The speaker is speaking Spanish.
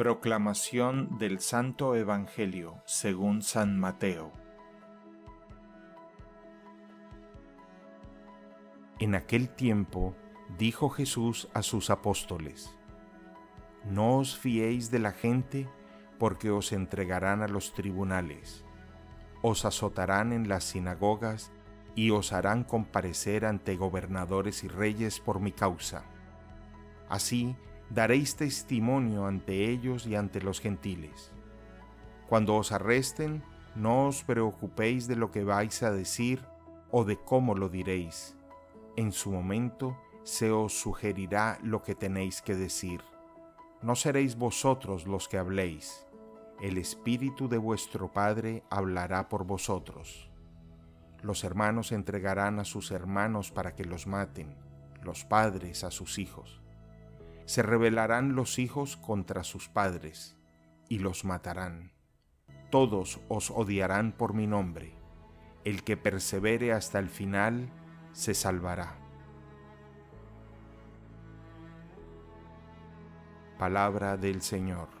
Proclamación del Santo Evangelio según San Mateo. En aquel tiempo dijo Jesús a sus apóstoles, No os fiéis de la gente porque os entregarán a los tribunales, os azotarán en las sinagogas y os harán comparecer ante gobernadores y reyes por mi causa. Así, daréis testimonio ante ellos y ante los gentiles. Cuando os arresten, no os preocupéis de lo que vais a decir o de cómo lo diréis. En su momento se os sugerirá lo que tenéis que decir. No seréis vosotros los que habléis, el Espíritu de vuestro Padre hablará por vosotros. Los hermanos entregarán a sus hermanos para que los maten, los padres a sus hijos se rebelarán los hijos contra sus padres y los matarán. Todos os odiarán por mi nombre. El que persevere hasta el final se salvará. Palabra del Señor.